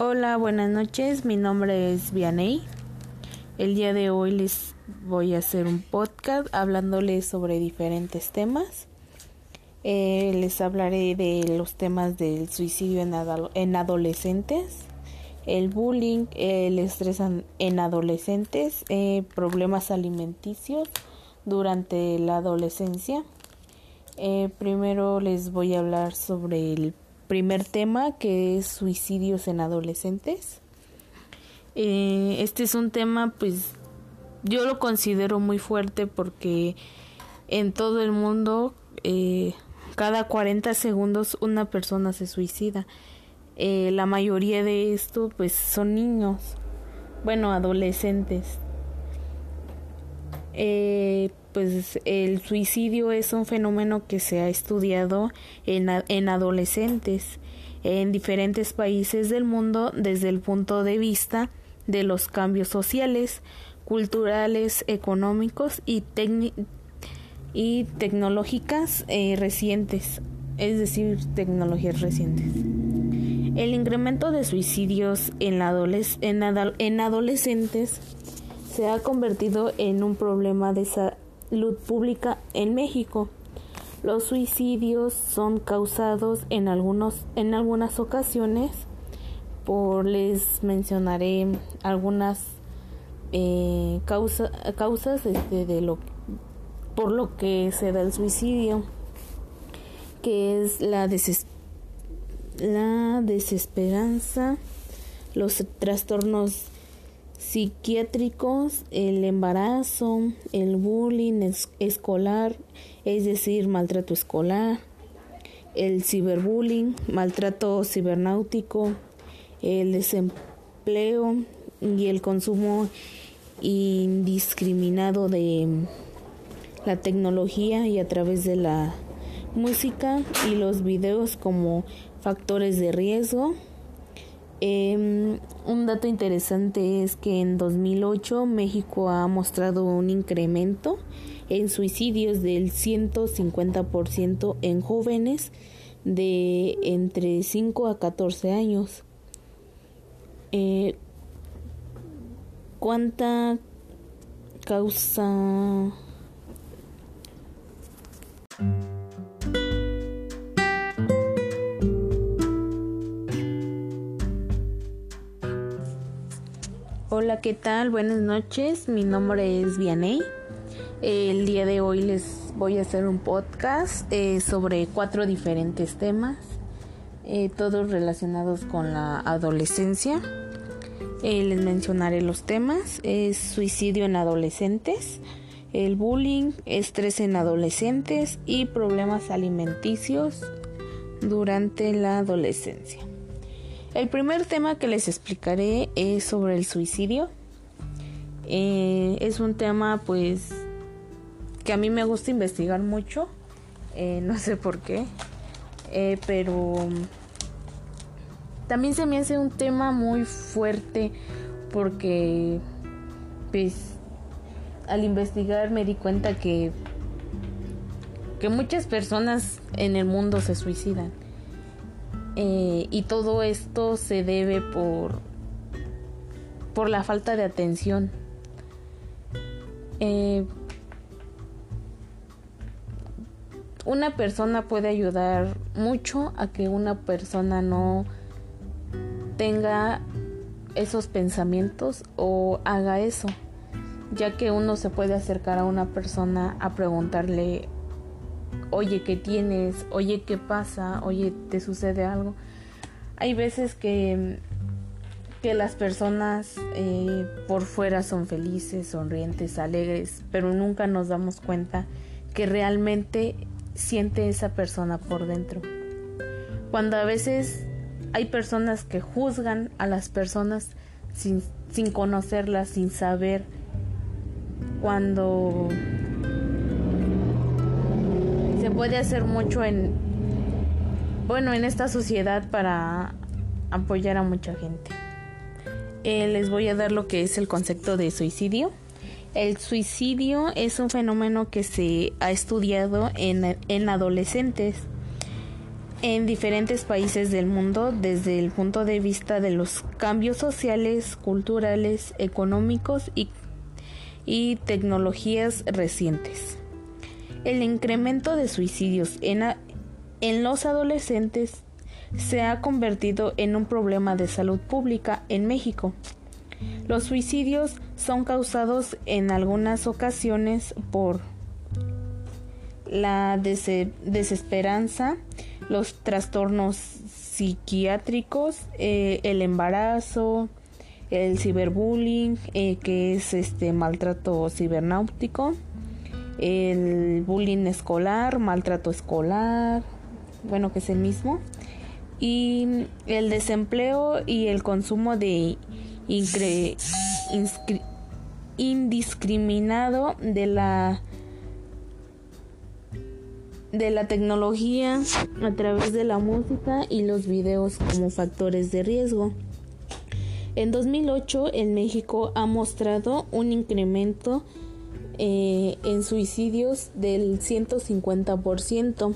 Hola, buenas noches. Mi nombre es Vianey. El día de hoy les voy a hacer un podcast hablándoles sobre diferentes temas. Eh, les hablaré de los temas del suicidio en, en adolescentes, el bullying, el estrés en adolescentes, eh, problemas alimenticios durante la adolescencia. Eh, primero les voy a hablar sobre el primer tema que es suicidios en adolescentes. Eh, este es un tema pues yo lo considero muy fuerte porque en todo el mundo eh, cada 40 segundos una persona se suicida. Eh, la mayoría de esto pues son niños, bueno, adolescentes. Pues el suicidio es un fenómeno que se ha estudiado en, en adolescentes en diferentes países del mundo desde el punto de vista de los cambios sociales, culturales, económicos y, y tecnológicas eh, recientes, es decir, tecnologías recientes. El incremento de suicidios en, en, en adolescentes se ha convertido en un problema de salud pública en México. Los suicidios son causados en, algunos, en algunas ocasiones por les mencionaré algunas eh, causas este, de lo por lo que se da el suicidio que es la, la desesperanza los trastornos psiquiátricos, el embarazo, el bullying escolar, es decir, maltrato escolar, el ciberbullying, maltrato cibernáutico, el desempleo y el consumo indiscriminado de la tecnología y a través de la música y los videos como factores de riesgo eh, un dato interesante es que en 2008 México ha mostrado un incremento en suicidios del 150% en jóvenes de entre 5 a 14 años. Eh, ¿Cuánta causa Hola, ¿qué tal? Buenas noches. Mi nombre es Vianey. El día de hoy les voy a hacer un podcast eh, sobre cuatro diferentes temas, eh, todos relacionados con la adolescencia. Eh, les mencionaré los temas. Es suicidio en adolescentes, el bullying, estrés en adolescentes y problemas alimenticios durante la adolescencia. El primer tema que les explicaré es sobre el suicidio. Eh, es un tema pues que a mí me gusta investigar mucho. Eh, no sé por qué. Eh, pero también se me hace un tema muy fuerte porque pues al investigar me di cuenta que que muchas personas en el mundo se suicidan eh, y todo esto se debe por, por la falta de atención. Eh, una persona puede ayudar mucho a que una persona no tenga esos pensamientos o haga eso, ya que uno se puede acercar a una persona a preguntarle oye, ¿qué tienes? Oye, ¿qué pasa? Oye, ¿te sucede algo? Hay veces que, que las personas eh, por fuera son felices, sonrientes, alegres, pero nunca nos damos cuenta que realmente siente esa persona por dentro. Cuando a veces hay personas que juzgan a las personas sin, sin conocerlas, sin saber cuando puede hacer mucho en, bueno, en esta sociedad para apoyar a mucha gente. Eh, les voy a dar lo que es el concepto de suicidio. El suicidio es un fenómeno que se ha estudiado en, en adolescentes. en diferentes países del mundo desde el punto de vista de los cambios sociales, culturales, económicos y, y tecnologías recientes. El incremento de suicidios en, los adolescentes se ha convertido en un problema de salud pública en México. Los suicidios son causados en algunas ocasiones por la desesperanza, los trastornos psiquiátricos, eh, el embarazo, el ciberbullying, eh, que es este maltrato cibernáutico, el bullying escolar, maltrato escolar, bueno, que es el mismo, y el desempleo y el consumo de indiscriminado de la de la tecnología a través de la música y los videos como factores de riesgo. En 2008 en México ha mostrado un incremento eh, en suicidios del 150%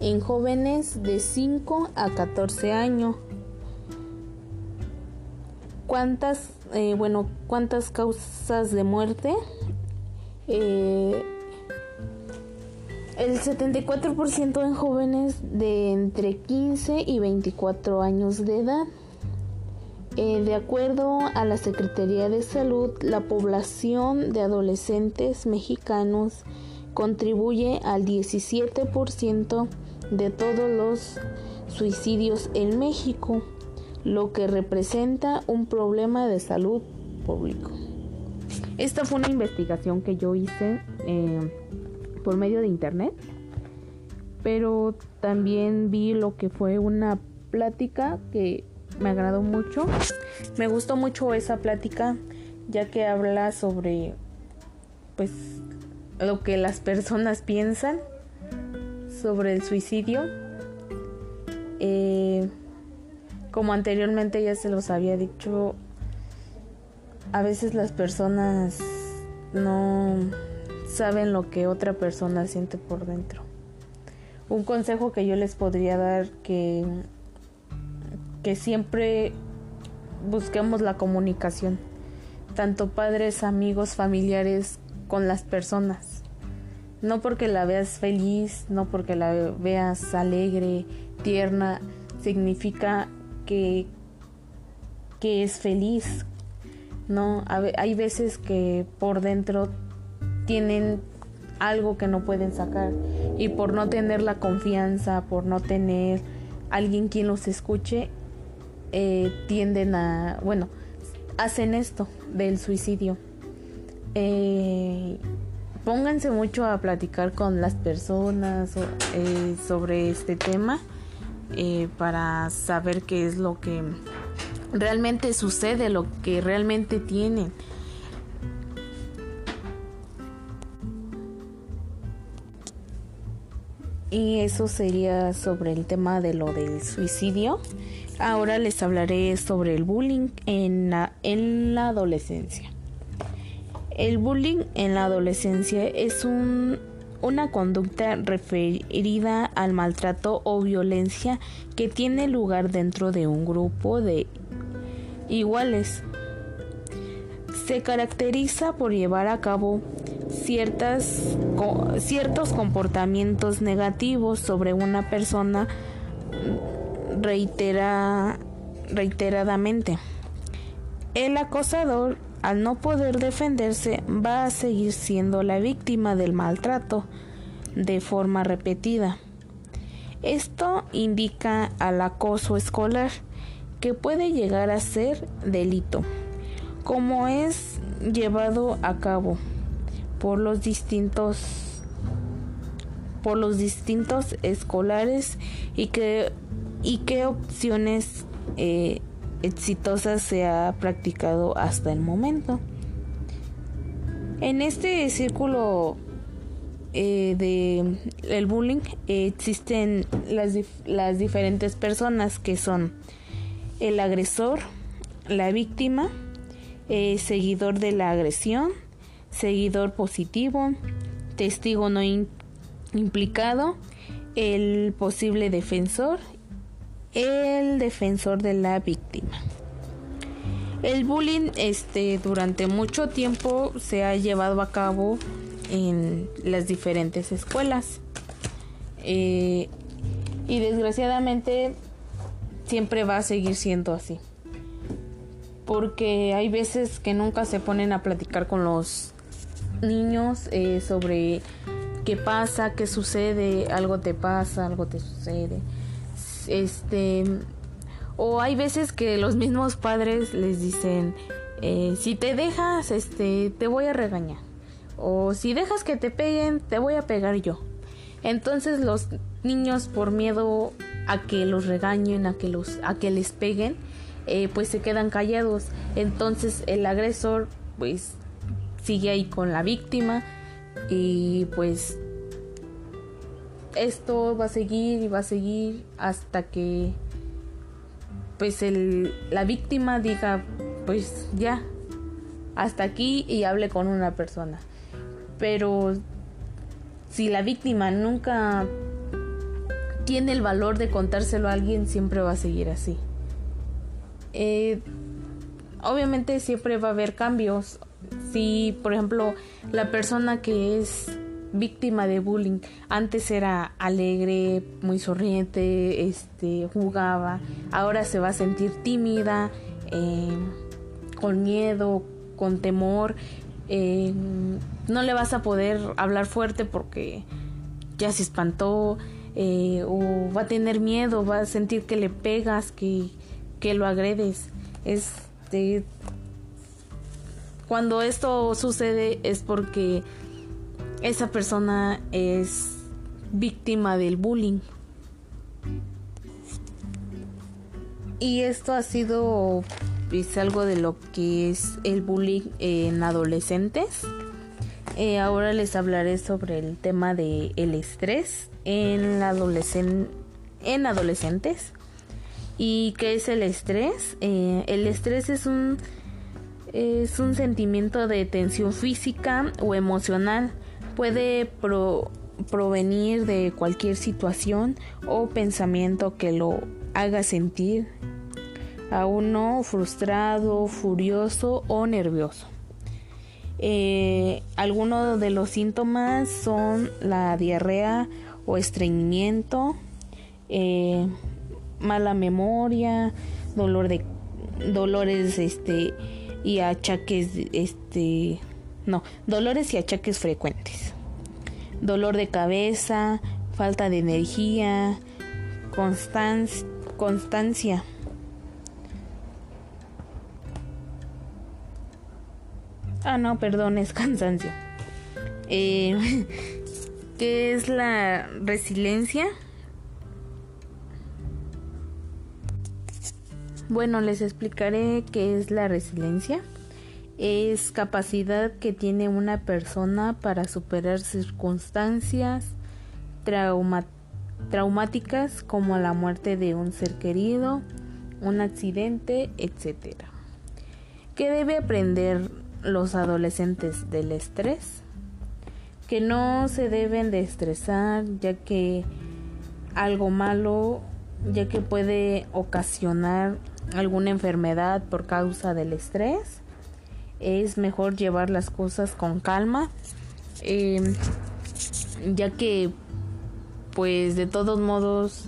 en jóvenes de 5 a 14 años. ¿Cuántas, eh, bueno, cuántas causas de muerte? Eh, el 74% en jóvenes de entre 15 y 24 años de edad. Eh, de acuerdo a la Secretaría de Salud, la población de adolescentes mexicanos contribuye al 17% de todos los suicidios en México, lo que representa un problema de salud público. Esta fue una investigación que yo hice. Eh, por medio de internet, pero también vi lo que fue una plática que me agradó mucho. Me gustó mucho esa plática ya que habla sobre pues lo que las personas piensan sobre el suicidio. Eh, como anteriormente ya se los había dicho, a veces las personas no saben lo que otra persona siente por dentro. Un consejo que yo les podría dar que que siempre busquemos la comunicación, tanto padres, amigos, familiares con las personas. No porque la veas feliz, no porque la veas alegre, tierna, significa que que es feliz. No, hay veces que por dentro tienen algo que no pueden sacar y por no tener la confianza, por no tener alguien quien los escuche, eh, tienden a, bueno, hacen esto del suicidio. Eh, pónganse mucho a platicar con las personas eh, sobre este tema para saber qué es lo que realmente sucede, lo que realmente tienen. Y eso sería sobre el tema de lo del suicidio. Ahora les hablaré sobre el bullying en la, en la adolescencia. El bullying en la adolescencia es un, una conducta referida al maltrato o violencia que tiene lugar dentro de un grupo de iguales. Se caracteriza por llevar a cabo ciertas, ciertos comportamientos negativos sobre una persona reitera, reiteradamente. El acosador, al no poder defenderse, va a seguir siendo la víctima del maltrato de forma repetida. Esto indica al acoso escolar, que puede llegar a ser delito, como es llevado a cabo por los distintos por los distintos escolares y que y qué opciones eh, exitosas se ha practicado hasta el momento. En este círculo eh, de el bullying existen las, las diferentes personas que son el agresor, la víctima, eh, seguidor de la agresión, seguidor positivo, testigo no implicado, el posible defensor, el defensor de la víctima. El bullying este, durante mucho tiempo se ha llevado a cabo en las diferentes escuelas. Eh, y desgraciadamente siempre va a seguir siendo así. Porque hay veces que nunca se ponen a platicar con los niños eh, sobre qué pasa, qué sucede, algo te pasa, algo te sucede. Este o hay veces que los mismos padres les dicen, eh, si te dejas, este, te voy a regañar. O si dejas que te peguen, te voy a pegar yo. Entonces los niños por miedo a que los regañen, a que los, a que les peguen, eh, pues se quedan callados. Entonces el agresor, pues sigue ahí con la víctima y pues esto va a seguir y va a seguir hasta que pues el, la víctima diga, pues ya, hasta aquí y hable con una persona. Pero si la víctima nunca tiene el valor de contárselo a alguien, siempre va a seguir así. Eh, obviamente siempre va a haber cambios. Si, por ejemplo, la persona que es víctima de bullying. Antes era alegre, muy sonriente, este, jugaba. Ahora se va a sentir tímida, eh, con miedo, con temor. Eh, no le vas a poder hablar fuerte porque ya se espantó. Eh, o va a tener miedo, va a sentir que le pegas, que, que lo agredes. Este, cuando esto sucede es porque esa persona es víctima del bullying. Y esto ha sido es algo de lo que es el bullying en adolescentes. Eh, ahora les hablaré sobre el tema del el estrés en, la en adolescentes. ¿Y qué es el estrés? Eh, el estrés es un, es un sentimiento de tensión física o emocional puede provenir de cualquier situación o pensamiento que lo haga sentir a uno frustrado, furioso o nervioso. Eh, algunos de los síntomas son la diarrea o estreñimiento, eh, mala memoria, dolor de dolores este y achaques este no, dolores y achaques frecuentes. Dolor de cabeza, falta de energía, constancia. Ah, no, perdón, es cansancio. Eh, ¿Qué es la resiliencia? Bueno, les explicaré qué es la resiliencia es capacidad que tiene una persona para superar circunstancias traumáticas como la muerte de un ser querido, un accidente, etc. ¿Qué debe aprender los adolescentes del estrés? Que no se deben de estresar ya que algo malo, ya que puede ocasionar alguna enfermedad por causa del estrés es mejor llevar las cosas con calma, em, ya que pues de todos modos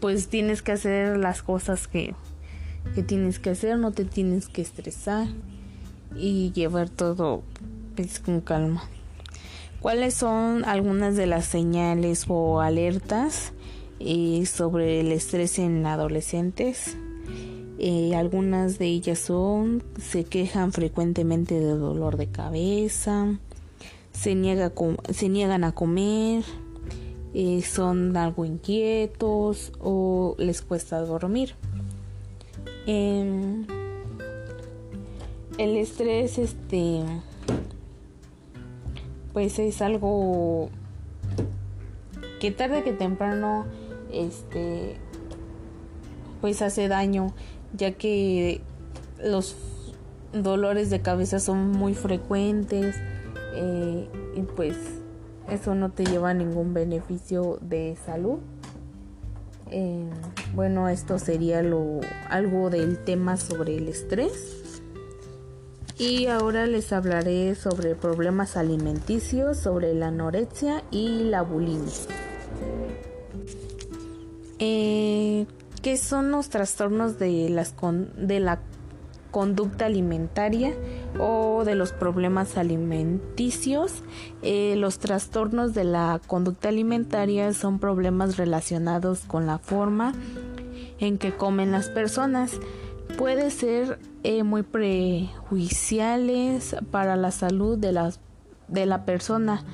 pues tienes que hacer las cosas que, que tienes que hacer, no te tienes que estresar y llevar todo pues, con calma. ¿Cuáles son algunas de las señales o alertas sobre el estrés en adolescentes? Eh, algunas de ellas son, se quejan frecuentemente de dolor de cabeza, se niegan a comer, eh, son algo inquietos o les cuesta dormir. Em, el estrés, este, pues es algo que tarde que temprano, este, pues hace daño ya que los dolores de cabeza son muy frecuentes eh, y pues eso no te lleva a ningún beneficio de salud. Eh, bueno, esto sería lo, algo del tema sobre el estrés. Y ahora les hablaré sobre problemas alimenticios, sobre la anorexia y la bulimia. Eh, ¿Qué son los trastornos de, las de la conducta alimentaria o de los problemas alimenticios. Eh, los trastornos de la conducta alimentaria son problemas relacionados con la forma en que comen las personas. Puede ser eh, muy prejuiciales para la salud de, las, de la persona.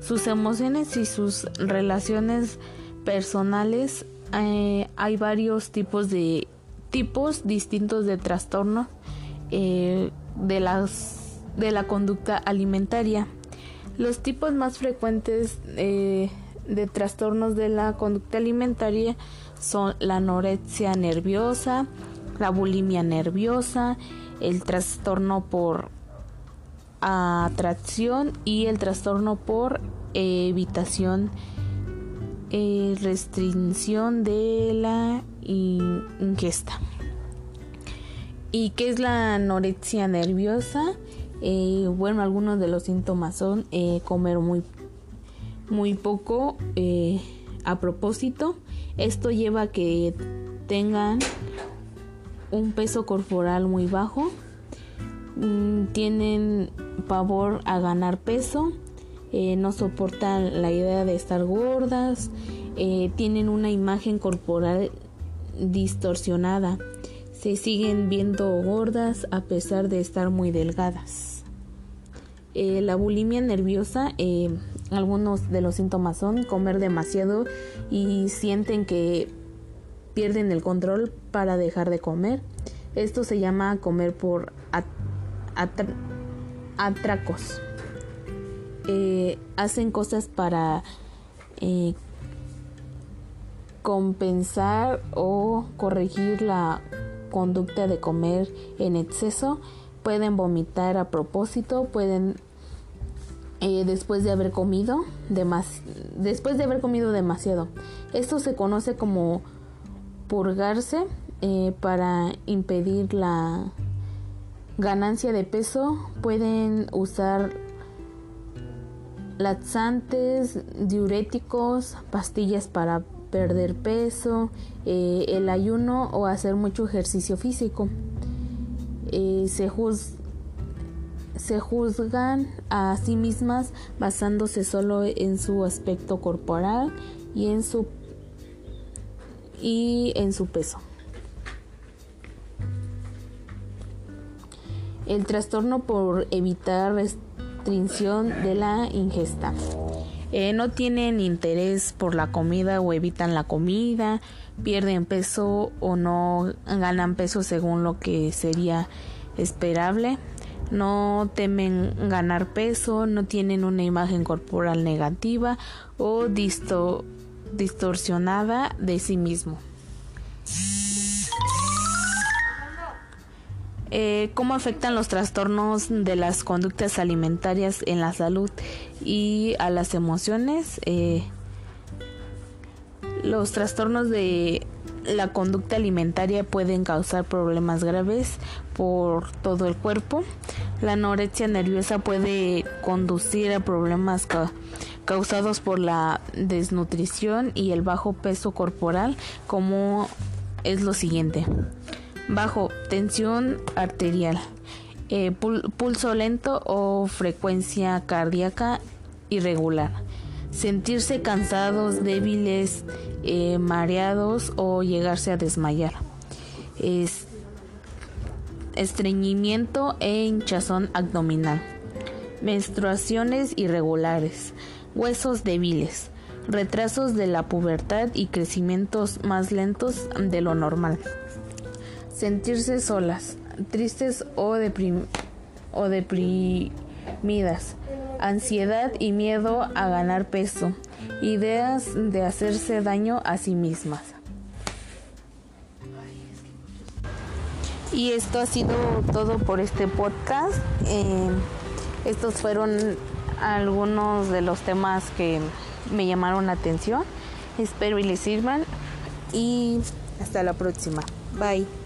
Sus emociones y sus relaciones personales eh, hay varios tipos de tipos distintos de trastornos eh, de, las, de la conducta alimentaria. Los tipos más frecuentes eh, de trastornos de la conducta alimentaria son la anorexia nerviosa, la bulimia nerviosa, el trastorno por atracción y el trastorno por evitación eh, restricción de la ingesta. ¿Y qué es la anorexia nerviosa? Eh, bueno, algunos de los síntomas son eh, comer muy, muy poco a propósito. Esto lleva a que tengan un peso corporal muy bajo. Mm, tienen pavor a ganar peso eh, no soportan la idea de estar gordas, eh, tienen una imagen corporal distorsionada, se siguen viendo gordas a pesar de estar muy delgadas. Eh, la bulimia nerviosa, algunos de los síntomas son comer demasiado y sienten que pierden el control para dejar de comer. Esto se llama comer por atracos. Eh, hacen cosas para eh, compensar o corregir la conducta de comer en exceso, pueden vomitar a propósito, pueden eh, después de haber comido después de haber comido demasiado. Esto se conoce como purgarse para impedir la ganancia de peso. Pueden usar laxantes, diuréticos, pastillas para perder peso, eh, el ayuno o hacer mucho ejercicio físico. Eh, se, se juzgan a sí mismas basándose solo en su aspecto corporal y en su y en su peso. El trastorno por evitar de la ingesta. Eh, no tienen interés por la comida o evitan la comida, pierden peso o no ganan peso según lo que sería esperable, no temen ganar peso, no tienen una imagen corporal negativa o distorsionada de sí mismo. Eh, cómo afectan los trastornos de las conductas alimentarias en la salud y a las emociones. Eh, los trastornos de la conducta alimentaria pueden causar problemas graves por todo el cuerpo. La anorexia nerviosa puede conducir a problemas causados por la desnutrición y el bajo peso corporal, como es lo siguiente bajo tensión arterial, eh, pulso lento o frecuencia cardíaca irregular, sentirse cansados, débiles, eh, mareados o llegarse a desmayar, estreñimiento e hinchazón abdominal, menstruaciones irregulares, huesos débiles, retrasos de la pubertad y crecimientos más lentos de lo normal sentirse solas, tristes o, o deprimidas, ansiedad y miedo a ganar peso, ideas de hacerse daño a sí mismas. Y esto ha sido todo por este podcast. Eh, estos fueron algunos de los temas que me llamaron la atención. Espero y les sirvan y hasta la próxima. Bye.